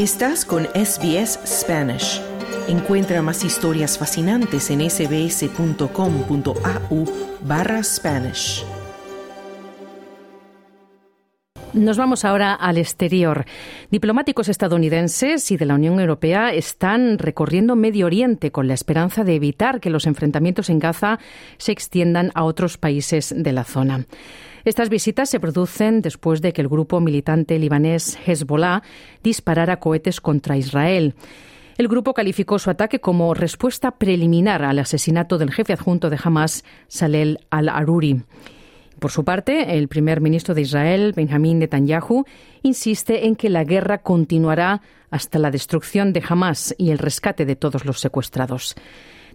Estás con SBS Spanish. Encuentra más historias fascinantes en sbs.com.au barra Spanish. Nos vamos ahora al exterior. Diplomáticos estadounidenses y de la Unión Europea están recorriendo Medio Oriente con la esperanza de evitar que los enfrentamientos en Gaza se extiendan a otros países de la zona. Estas visitas se producen después de que el grupo militante libanés Hezbollah disparara cohetes contra Israel. El grupo calificó su ataque como respuesta preliminar al asesinato del jefe adjunto de Hamas, Salel al-Aruri. Por su parte, el primer ministro de Israel, Benjamin Netanyahu, insiste en que la guerra continuará hasta la destrucción de Hamas y el rescate de todos los secuestrados.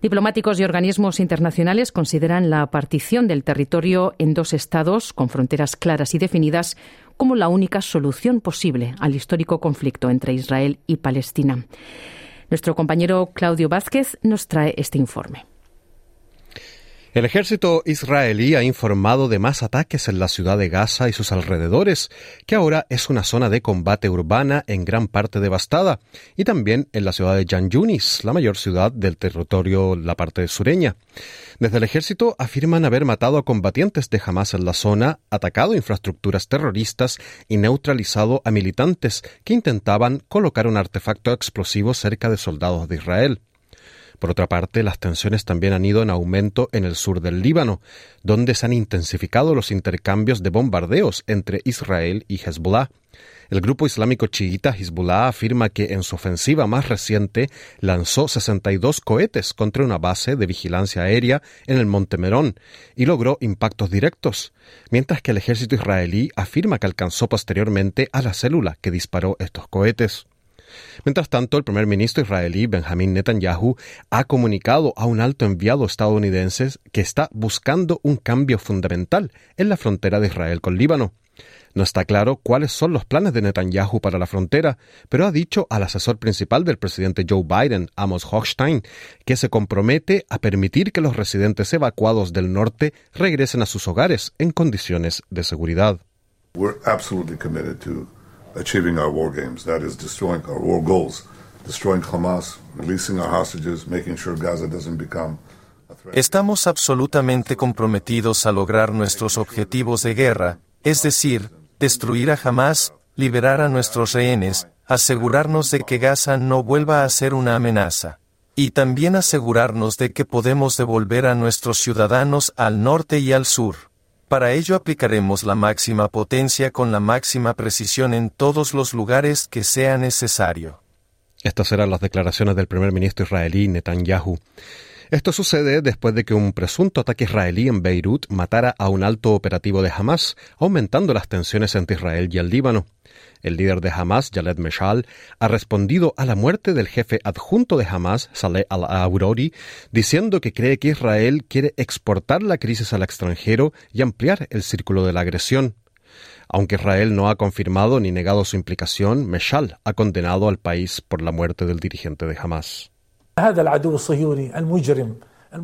Diplomáticos y organismos internacionales consideran la partición del territorio en dos estados con fronteras claras y definidas como la única solución posible al histórico conflicto entre Israel y Palestina. Nuestro compañero Claudio Vázquez nos trae este informe. El ejército israelí ha informado de más ataques en la ciudad de Gaza y sus alrededores, que ahora es una zona de combate urbana en gran parte devastada, y también en la ciudad de Jan Yunis, la mayor ciudad del territorio, la parte sureña. Desde el ejército afirman haber matado a combatientes de Hamas en la zona, atacado infraestructuras terroristas y neutralizado a militantes que intentaban colocar un artefacto explosivo cerca de soldados de Israel. Por otra parte, las tensiones también han ido en aumento en el sur del Líbano, donde se han intensificado los intercambios de bombardeos entre Israel y Hezbollah. El grupo islámico chiita Hezbollah afirma que en su ofensiva más reciente lanzó 62 cohetes contra una base de vigilancia aérea en el Monte Merón y logró impactos directos, mientras que el ejército israelí afirma que alcanzó posteriormente a la célula que disparó estos cohetes. Mientras tanto, el primer ministro israelí Benjamin Netanyahu ha comunicado a un alto enviado estadounidense que está buscando un cambio fundamental en la frontera de Israel con Líbano. No está claro cuáles son los planes de Netanyahu para la frontera, pero ha dicho al asesor principal del presidente Joe Biden, Amos Hochstein, que se compromete a permitir que los residentes evacuados del norte regresen a sus hogares en condiciones de seguridad. Achieving our war games. That is destroying our war goals, destroying Hamas, releasing our hostages, making sure Gaza doesn't become Estamos absolutamente comprometidos a lograr nuestros objetivos de guerra, es decir, destruir a Hamas, liberar a nuestros rehenes, asegurarnos de que Gaza no vuelva a ser una amenaza. Y también asegurarnos de que podemos devolver a nuestros ciudadanos al norte y al sur. Para ello aplicaremos la máxima potencia con la máxima precisión en todos los lugares que sea necesario. Estas eran las declaraciones del primer ministro israelí Netanyahu. Esto sucede después de que un presunto ataque israelí en Beirut matara a un alto operativo de Hamas, aumentando las tensiones entre Israel y el Líbano. El líder de Hamas, Jaled Meshal, ha respondido a la muerte del jefe adjunto de Hamas, Saleh al-Aurori, diciendo que cree que Israel quiere exportar la crisis al extranjero y ampliar el círculo de la agresión. Aunque Israel no ha confirmado ni negado su implicación, Meshal ha condenado al país por la muerte del dirigente de Hamas.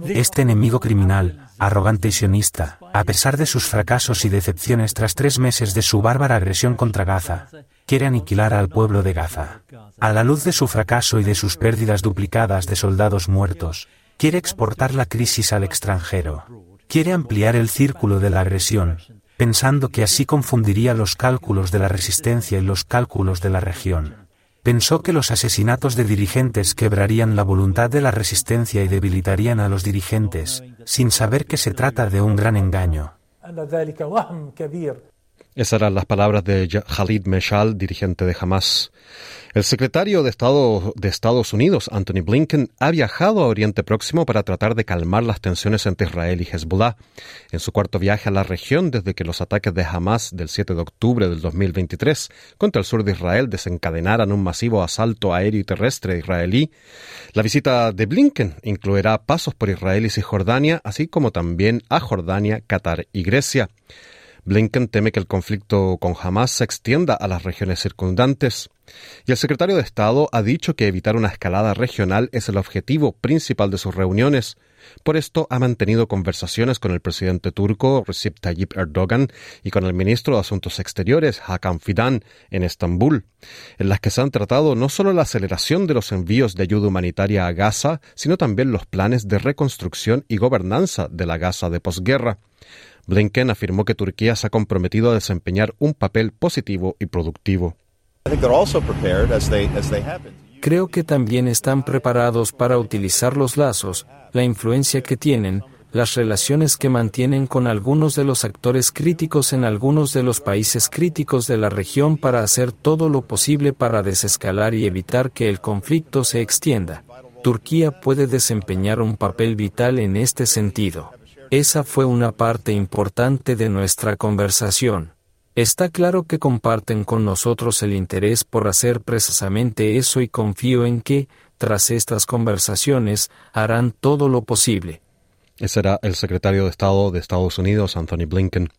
Este enemigo criminal, arrogante y sionista, a pesar de sus fracasos y decepciones tras tres meses de su bárbara agresión contra Gaza, quiere aniquilar al pueblo de Gaza. A la luz de su fracaso y de sus pérdidas duplicadas de soldados muertos, quiere exportar la crisis al extranjero. Quiere ampliar el círculo de la agresión, pensando que así confundiría los cálculos de la resistencia y los cálculos de la región pensó que los asesinatos de dirigentes quebrarían la voluntad de la resistencia y debilitarían a los dirigentes, sin saber que se trata de un gran engaño. Esas eran las palabras de Khalid Meshal, dirigente de Hamas. El secretario de Estado de Estados Unidos, Anthony Blinken, ha viajado a Oriente Próximo para tratar de calmar las tensiones entre Israel y Hezbollah. En su cuarto viaje a la región desde que los ataques de Hamas del 7 de octubre del 2023 contra el sur de Israel desencadenaran un masivo asalto aéreo y terrestre israelí, la visita de Blinken incluirá pasos por Israel y Cisjordania, así como también a Jordania, Qatar y Grecia. Blinken teme que el conflicto con Hamas se extienda a las regiones circundantes. Y el secretario de Estado ha dicho que evitar una escalada regional es el objetivo principal de sus reuniones. Por esto ha mantenido conversaciones con el presidente turco Recep Tayyip Erdogan y con el ministro de Asuntos Exteriores Hakan Fidan en Estambul, en las que se han tratado no solo la aceleración de los envíos de ayuda humanitaria a Gaza, sino también los planes de reconstrucción y gobernanza de la Gaza de posguerra. Blinken afirmó que Turquía se ha comprometido a desempeñar un papel positivo y productivo. Creo que también están preparados para utilizar los lazos, la influencia que tienen, las relaciones que mantienen con algunos de los actores críticos en algunos de los países críticos de la región para hacer todo lo posible para desescalar y evitar que el conflicto se extienda. Turquía puede desempeñar un papel vital en este sentido. Esa fue una parte importante de nuestra conversación. Está claro que comparten con nosotros el interés por hacer precisamente eso y confío en que, tras estas conversaciones, harán todo lo posible. Ese era el secretario de Estado de Estados Unidos, Anthony Blinken.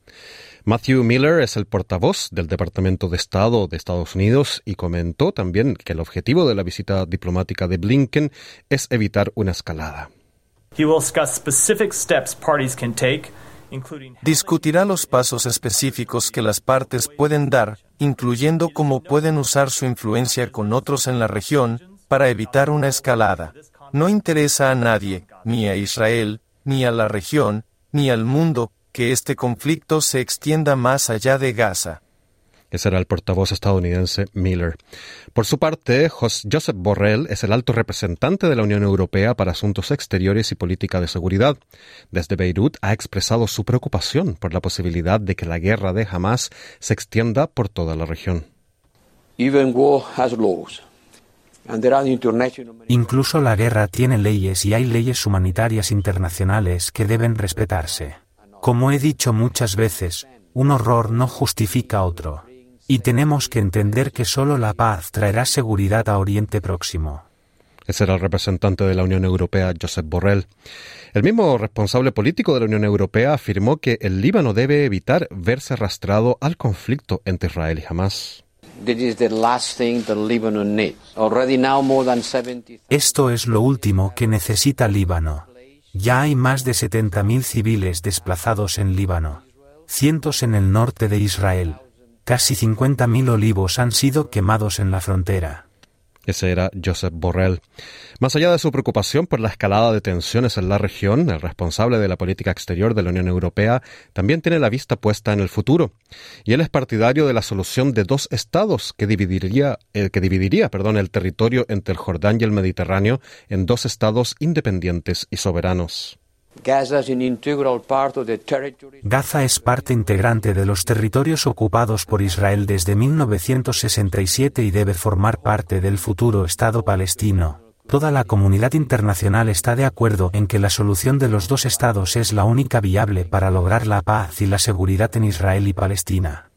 Matthew Miller es el portavoz del Departamento de Estado de Estados Unidos y comentó también que el objetivo de la visita diplomática de Blinken es evitar una escalada. Discutirá los pasos específicos que las partes pueden dar, incluyendo cómo pueden usar su influencia con otros en la región para evitar una escalada. No interesa a nadie, ni a Israel, ni a la región, ni al mundo, que este conflicto se extienda más allá de Gaza. Ese era el portavoz estadounidense Miller. Por su parte, Joseph Borrell es el alto representante de la Unión Europea para Asuntos Exteriores y Política de Seguridad. Desde Beirut ha expresado su preocupación por la posibilidad de que la guerra de Hamas se extienda por toda la región. Incluso la guerra tiene leyes y hay leyes humanitarias internacionales que deben respetarse. Como he dicho muchas veces, un horror no justifica otro. Y tenemos que entender que solo la paz traerá seguridad a Oriente Próximo. Ese era el representante de la Unión Europea, Josep Borrell. El mismo responsable político de la Unión Europea afirmó que el Líbano debe evitar verse arrastrado al conflicto entre Israel y Hamas. Esto es lo último que necesita Líbano. Ya hay más de 70.000 civiles desplazados en Líbano, cientos en el norte de Israel, Casi 50.000 olivos han sido quemados en la frontera. Ese era Joseph Borrell. Más allá de su preocupación por la escalada de tensiones en la región, el responsable de la política exterior de la Unión Europea también tiene la vista puesta en el futuro. Y él es partidario de la solución de dos estados que dividiría, eh, que dividiría el territorio entre el Jordán y el Mediterráneo en dos estados independientes y soberanos. Gaza es parte integrante de los territorios ocupados por Israel desde 1967 y debe formar parte del futuro Estado palestino. Toda la comunidad internacional está de acuerdo en que la solución de los dos estados es la única viable para lograr la paz y la seguridad en Israel y Palestina.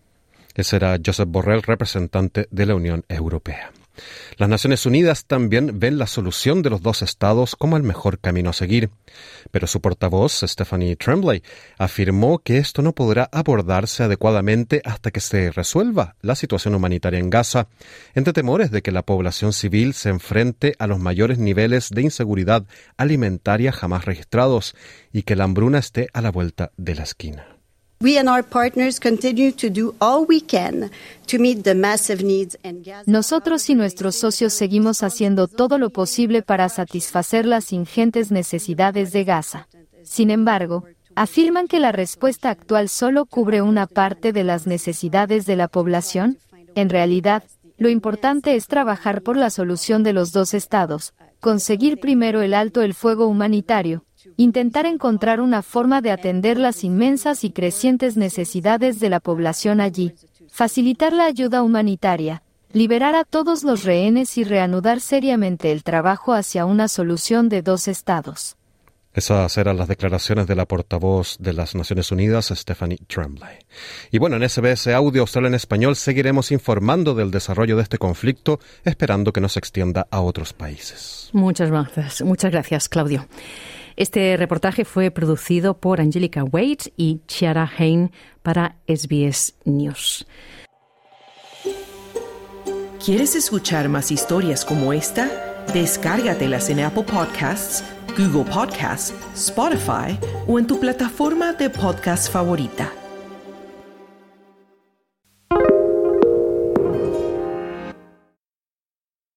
Ese era Joseph Borrell, representante de la Unión Europea. Las Naciones Unidas también ven la solución de los dos estados como el mejor camino a seguir, pero su portavoz, Stephanie Tremblay, afirmó que esto no podrá abordarse adecuadamente hasta que se resuelva la situación humanitaria en Gaza, entre temores de que la población civil se enfrente a los mayores niveles de inseguridad alimentaria jamás registrados y que la hambruna esté a la vuelta de la esquina. Nosotros y nuestros socios seguimos haciendo todo lo posible para satisfacer las ingentes necesidades de Gaza. Sin embargo, afirman que la respuesta actual solo cubre una parte de las necesidades de la población. En realidad, lo importante es trabajar por la solución de los dos estados, conseguir primero el alto el fuego humanitario, intentar encontrar una forma de atender las inmensas y crecientes necesidades de la población allí, facilitar la ayuda humanitaria, liberar a todos los rehenes y reanudar seriamente el trabajo hacia una solución de dos estados. Esas eran las declaraciones de la portavoz de las Naciones Unidas, Stephanie Tremblay. Y bueno, en SBS Audio Australia en Español seguiremos informando del desarrollo de este conflicto, esperando que no se extienda a otros países. Muchas gracias, muchas gracias, Claudio. Este reportaje fue producido por Angelica Wade y Chiara Hain para SBS News. ¿Quieres escuchar más historias como esta? Descárgatelas en Apple Podcasts, Google Podcasts, Spotify o en tu plataforma de podcast favorita.